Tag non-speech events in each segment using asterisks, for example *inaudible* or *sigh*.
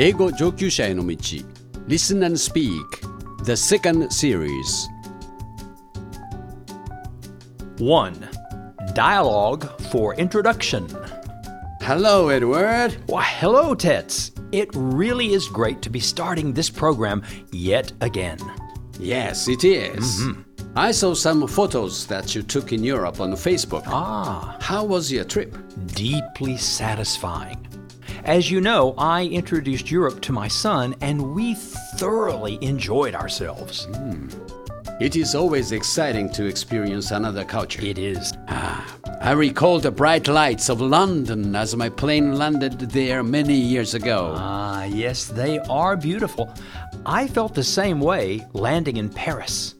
英語上級者への道 Listen and Speak The second series 1. Dialogue for Introduction. Hello Edward Why, hello, Tets. It really is great to be starting this program yet again. Yes it is. I saw some photos that you took in Europe on Facebook Ah, How was your trip? deeply satisfying. As you know, I introduced Europe to my son, and we thoroughly enjoyed ourselves. It is always exciting to experience another culture It is. Ah, I recall the bright lights of London as my plane landed there many years ago. Ah, yes, they are beautiful. I felt the same way landing in Paris.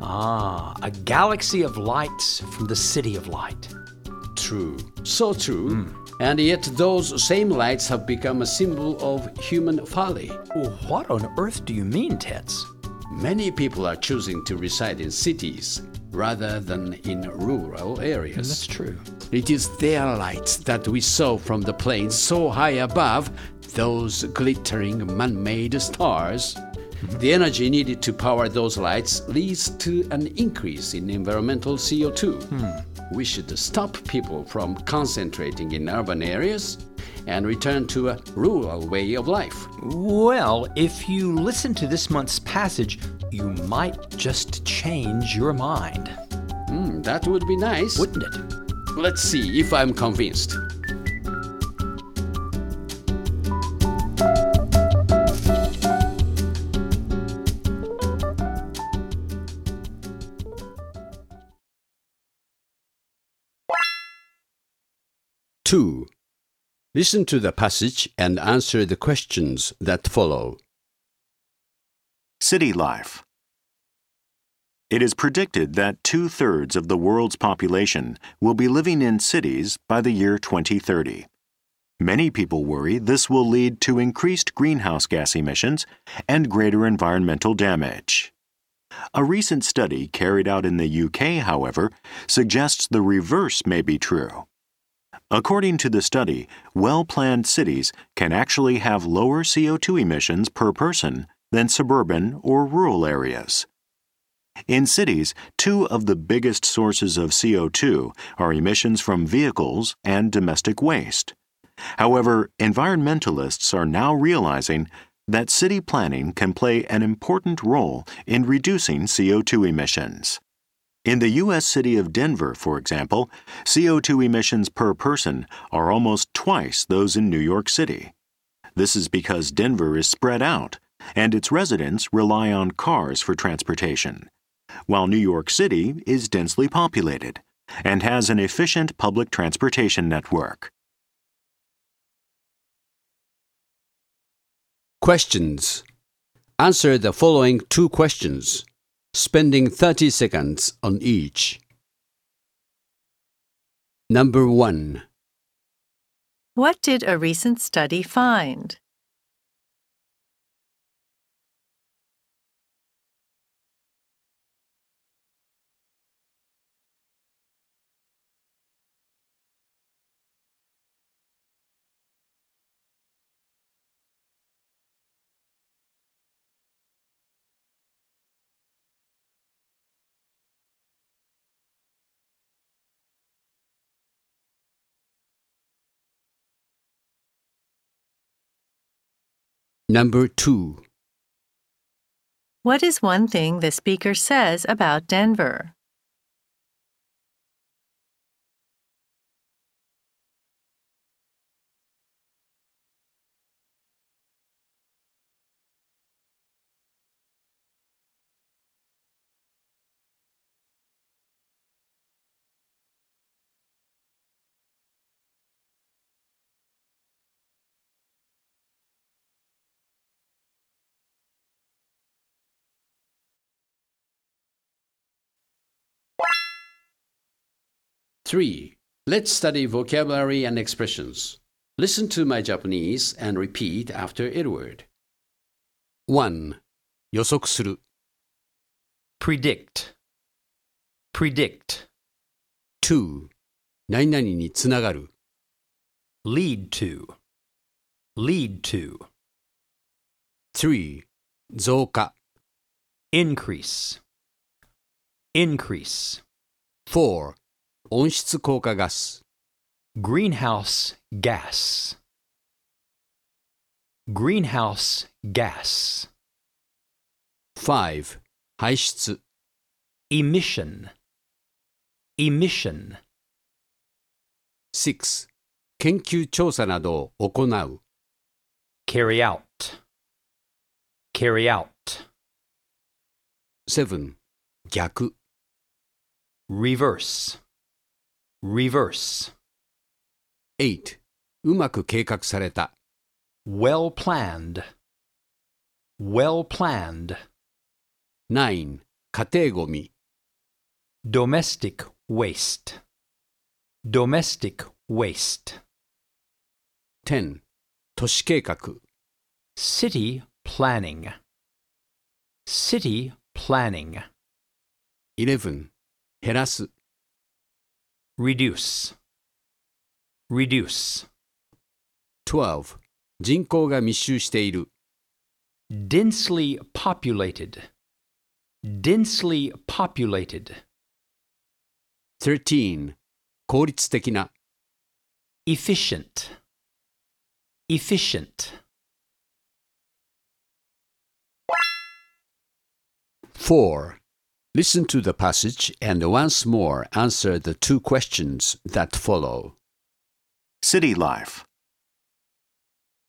Ah, a galaxy of lights from the City of Light. True, so true. And yet, those same lights have become a symbol of human folly. What on earth do you mean, Tets? Many people are choosing to reside in cities rather than in rural areas. That's true. It is their lights that we saw from the planes so high above, those glittering man made stars. The energy needed to power those lights leads to an increase in environmental CO2. We should stop people from concentrating in urban areas and return to a rural way of life. Well, if you listen to this month's passage, you might just change your mind, Hmm, that would be nice. wouldn't it? Let's see if I'm convinced. Two. Listen to the passage and answer the questions that follow. City life. It is predicted that two thirds of the world's population will be living in cities by the year 2030. Many people worry this will lead to increased greenhouse gas emissions and greater environmental damage. A recent study carried out in the UK, however, suggests the reverse may be true. According to the study, well planned cities can actually have lower CO2 emissions per person than suburban or rural areas. In cities, two of the biggest sources of CO2 are emissions from vehicles and domestic waste. However, environmentalists are now realizing that city planning can play an important role in reducing CO2 emissions. In the U.S. city of Denver, for example, CO2 emissions per person are almost twice those in New York City. This is because Denver is spread out and its residents rely on cars for transportation, while New York City is densely populated and has an efficient public transportation network. Questions. Answer the following two questions, spending 30 seconds on each. Number 1. What did a recent study find? Number 2. What is one thing the speaker says about Denver? Three. Let's study vocabulary and expressions. Listen to my Japanese and repeat after Edward. 1. 予測する Predict. Predict. 2. 何々につながる Lead to. Lead to. 3. 増加 increase, increase, 4. 温室効果ガス greenhouse gas, greenhouse gas, 5. 排出 emission, emission, 6. 研究調査などを行う carry out, carry out, 7. 逆 reverse, reverse, 8. うまく計画された well planned, well planned, 9. 家庭ごみ domestic waste, domestic waste, 10. 都市計画 city planning, city planning, 11. 減らす reduce, reduce, 12. 人口が密集している densely populated, densely populated, 13. 効率的な efficient, efficient, 4. Listen to the passage and once more answer the two questions that follow. City life.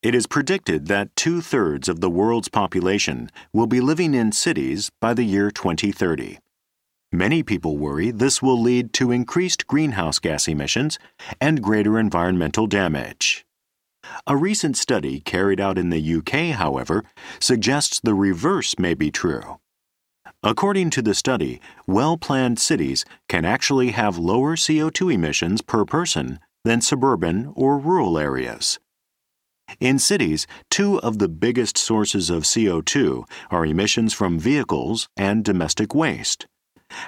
It is predicted that two thirds of the world's population will be living in cities by the year 2030. Many people worry this will lead to increased greenhouse gas emissions and greater environmental damage. A recent study carried out in the UK, however, suggests the reverse may be true. According to the study, well planned cities can actually have lower CO2 emissions per person than suburban or rural areas. In cities, two of the biggest sources of CO2 are emissions from vehicles and domestic waste.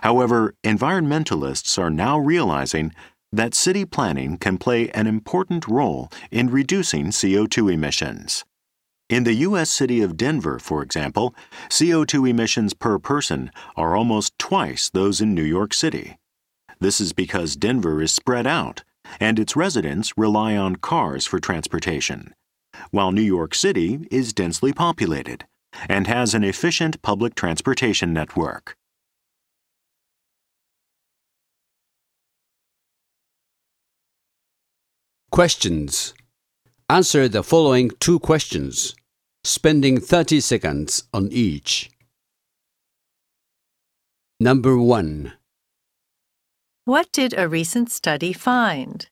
However, environmentalists are now realizing that city planning can play an important role in reducing CO2 emissions. In the U.S. city of Denver, for example, CO2 emissions per person are almost twice those in New York City. This is because Denver is spread out, and its residents rely on cars for transportation, while New York City is densely populated and has an efficient public transportation network. Questions. Answer the following two questions, spending 30 seconds on each. Number 1. What did a recent study find?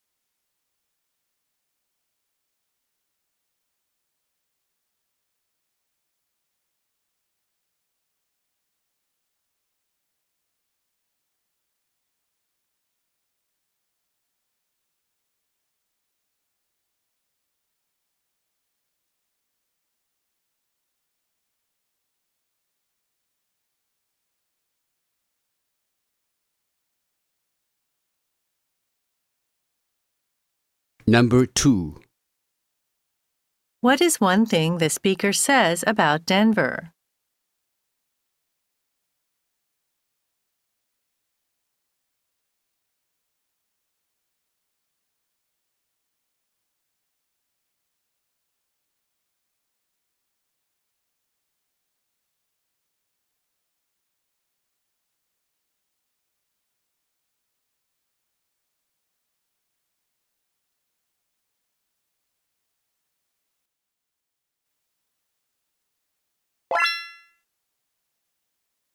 Number 2. What is one thing the speaker says about Denver?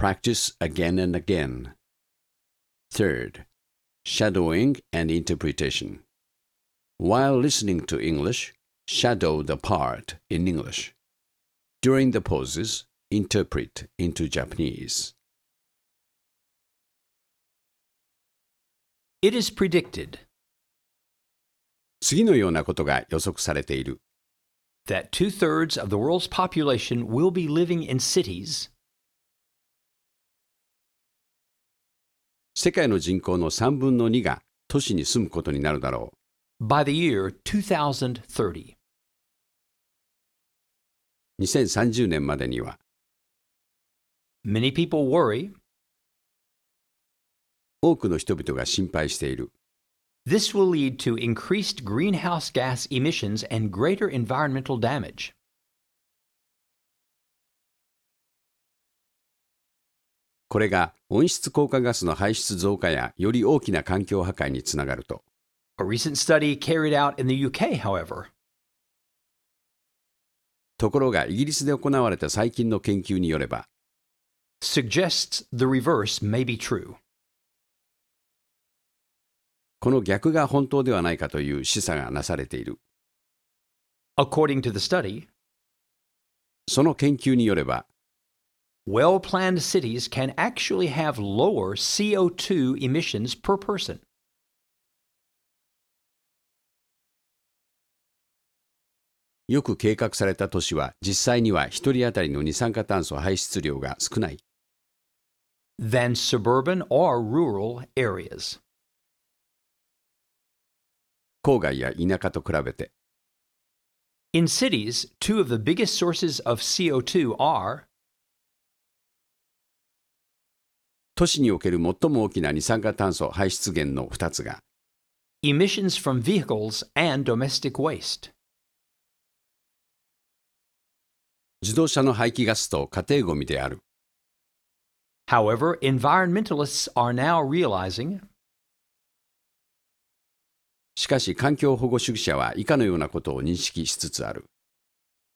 Practice again and again. Third, shadowing and interpretation. While listening to English, shadow the part in English. During the pauses, interpret into Japanese. It is predicted 次のようなことが予測されている。 that two thirds of the world's population will be living in cities 世界の人口の3分の2が都市に住むことになるだろう。by the year 2030. 2030年までには Many people worry 多くの人々が心配している。this will lead to increased greenhouse gas emissions and greater environmental damage. これが温室効果ガスの排出増加やより大きな環境破壊につながると。A recent study carried out in the UK, however, ところがイギリスで行われた最近の研究によれば、suggests the reverse may be true. この逆が本当ではないかという示唆がなされている。According to the study, その研究によれば、well planned cities can actually have lower CO2 emissions per person. よく計画された都市は実際には1人当たりの二酸化炭素排出量が少ない。 than suburban or rural areas. 郊外や田舎と比べて、 In cities, two of the biggest sources of CO2 are 都市における最も大きな二酸化炭素排出源の2つが、emissions from vehicles and domestic waste. 自動車の排気ガスと家庭ゴミである。However, environmentalists are now realizing しかし環境保護主義者は以下のようなことを認識しつつある。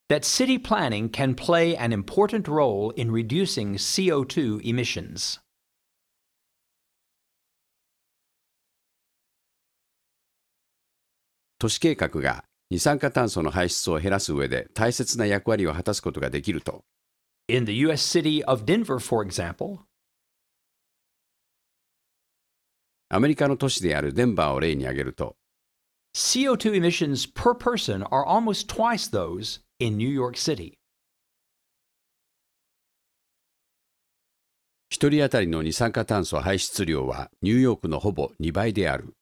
that city planning can play an important role in reducing CO2 emissions. 都市計画が二酸化炭素の排出を減らす上で大切な役割を果たすことができると、In the U.S. city of Denver, for example, アメリカの都市であるデンバーを例に挙げると、CO2 emissions per person are almost twice those in New York City. 一人当たりの二酸化炭素排出量はニューヨークのほぼ2倍である。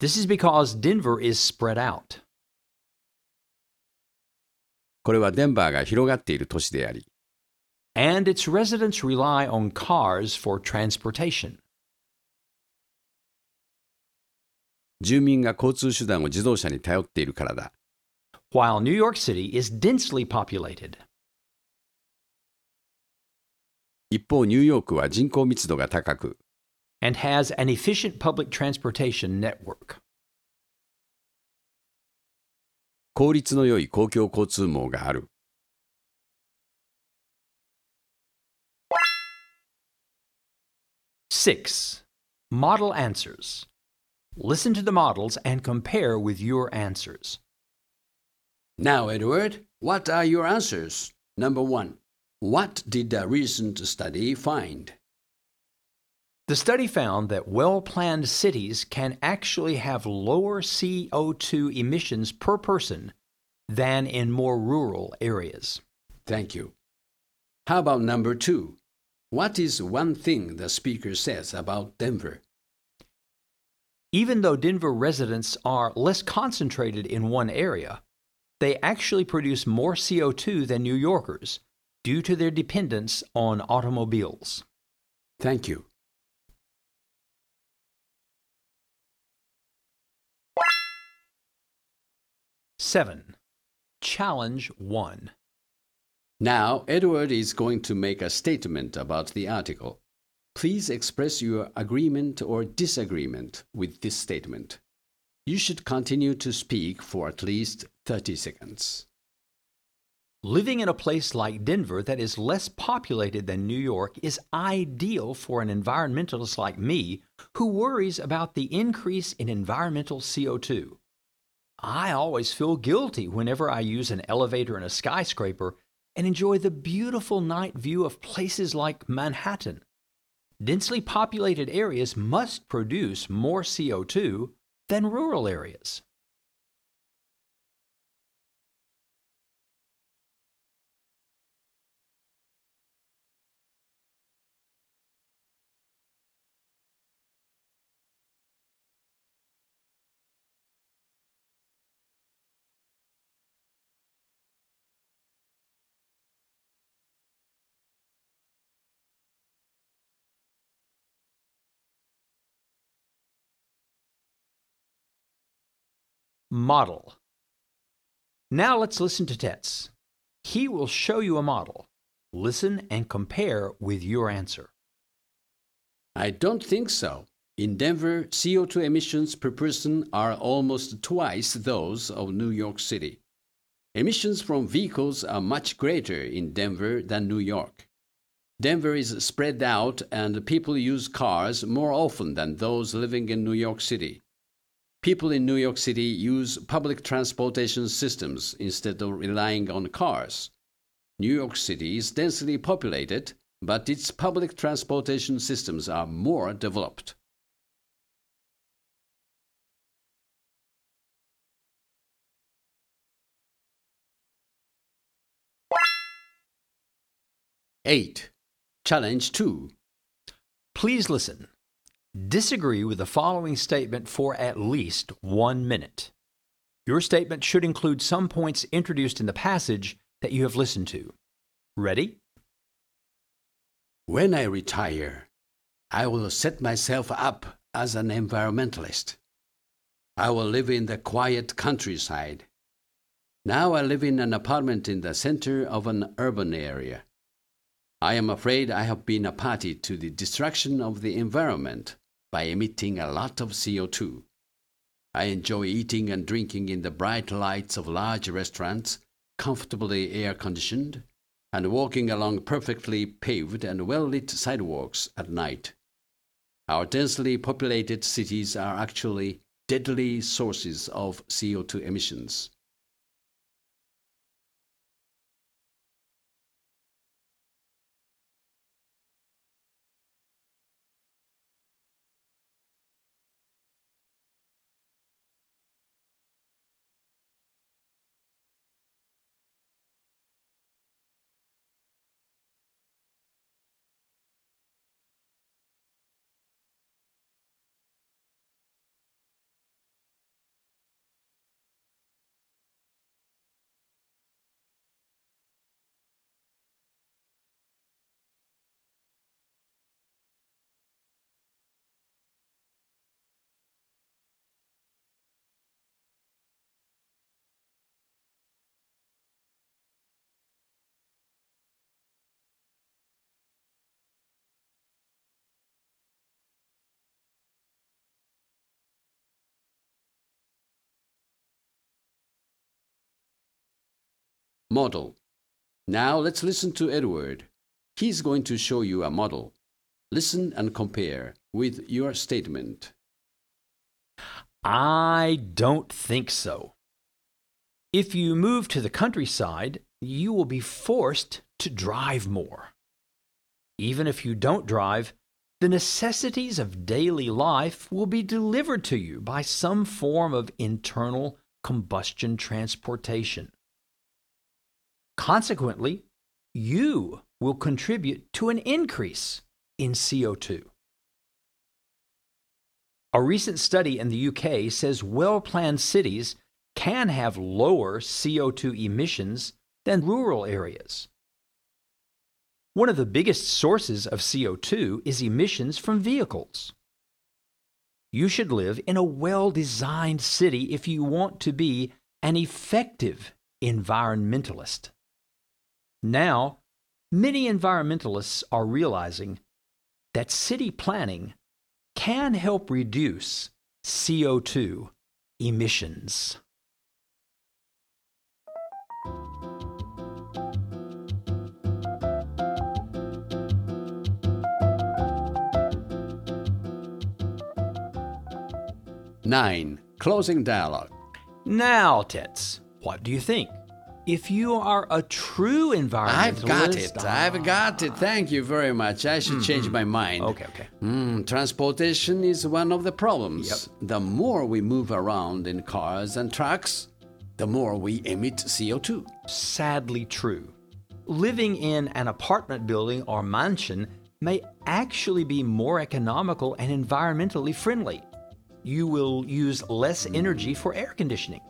This is because Denver is spread out. これはデンバーが広がっている都市であり、and its residents rely on cars for transportation. 住民が交通手段を自動車に頼っているからだ。While New York City is densely populated, 一方、ニューヨークは人口密度が高く、and has an efficient public transportation network. 効率の良い公共交通網がある。 Six, model answers. Listen to the models and compare with your answers. Now, Edward, what are your answers? Number one, what did the recent study find? The study found that well planned cities can actually have lower CO2 emissions per person than in more rural areas. Thank you. How about number two? What is one thing the speaker says about Denver? Even though Denver residents are less concentrated in one area, they actually produce more CO2 than New Yorkers due to their dependence on automobiles. Thank you. Seven, challenge one. Now, Edward is going to make a statement about the article. Please express your agreement or disagreement with this statement. You should continue to speak for at least 30 seconds. Living in a place like Denver that is less populated than New York is ideal for an environmentalist like me who worries about the increase in environmental CO2. I always feel guilty whenever I use an elevator in a skyscraper and enjoy the beautiful night view of places like Manhattan. Densely populated areas must produce more CO2 than rural areas. Model. Now let's listen to Tets. He will show you a model. Listen and compare with your answer. I don't think so. In Denver, CO2 emissions per person are almost twice those of New York City. Emissions from vehicles are much greater in Denver than New York. Denver is spread out and people use cars more often than those living in New York City. People in New York City use public transportation systems instead of relying on cars. New York City is densely populated, but its public transportation systems are more developed. Eight. Challenge two. Please listen. Disagree with the following statement for at least one minute. Your statement should include some points introduced in the passage that you have listened to. Ready? When I retire, I will set myself up as an environmentalist. I will live in the quiet countryside. Now I live in an apartment in the center of an urban area. I am afraid I have been a party to the destruction of the environment by emitting a lot of CO2. I enjoy eating and drinking in the bright lights of large restaurants, comfortably air conditioned, and walking along perfectly paved and well lit sidewalks at night. Our densely populated cities are actually deadly sources of CO2 emissions. Model. Now let's listen to Edward. He's going to show you a model. Listen and compare with your statement. I don't think so. If you move to the countryside, you will be forced to drive more. Even if you don't drive, the necessities of daily life will be delivered to you by some form of internal combustion transportation. Consequently, you will contribute to an increase in CO2. A recent study in the UK says well planned cities can have lower CO2 emissions than rural areas. One of the biggest sources of CO2 is emissions from vehicles. You should live in a well designed city if you want to be an effective environmentalist. Now, many environmentalists are realizing that city planning can help reduce CO2 emissions. Nine. Closing dialogue. Now, Tets, what do you think? If you are a true environmentalist, I've got it. ah, Mm-hmm. I've got it. Thank you very much. I should change my mind. Okay, okay. Mm, transportation is one of the problems. Yep. The more we move around in cars and trucks, the more we emit CO2. Sadly true. Living in an apartment building or mansion may actually be more economical and environmentally friendly. You will use less energy for air conditioning.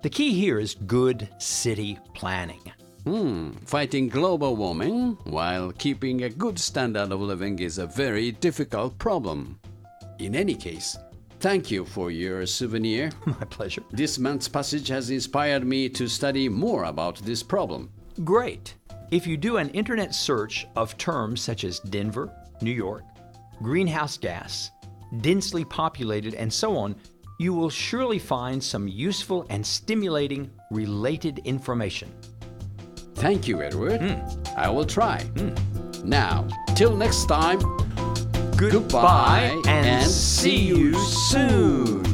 The key here is good city planning. Hmm, fighting global warming while keeping a good standard of living is a very difficult problem. In any case, thank you for your souvenir. *laughs* My pleasure. This month's passage has inspired me to study more about this problem. Great. If you do an internet search of terms such as Denver, New York, greenhouse gas, densely populated, and so on, you will surely find some useful and stimulating related information. Thank you, Edward. Hmm. I will try. Hmm. Now, till next time, Goodbye and see you soon.